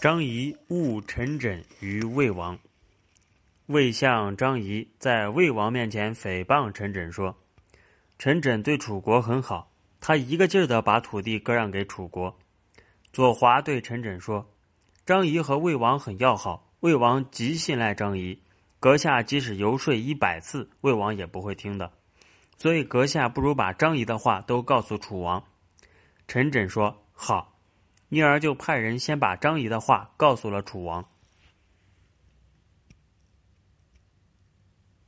张仪误陈轸于魏王。魏相张仪在魏王面前诽谤陈轸说：“陈轸对楚国很好，他一个劲儿的把土地割让给楚国。”左华对陈轸说：“张仪和魏王很要好，魏王极信赖张仪，阁下即使游说一百次，魏王也不会听的。所以阁下不如把张仪的话都告诉楚王。”陈轸说：“好。”因而就派人先把张仪的话告诉了楚王。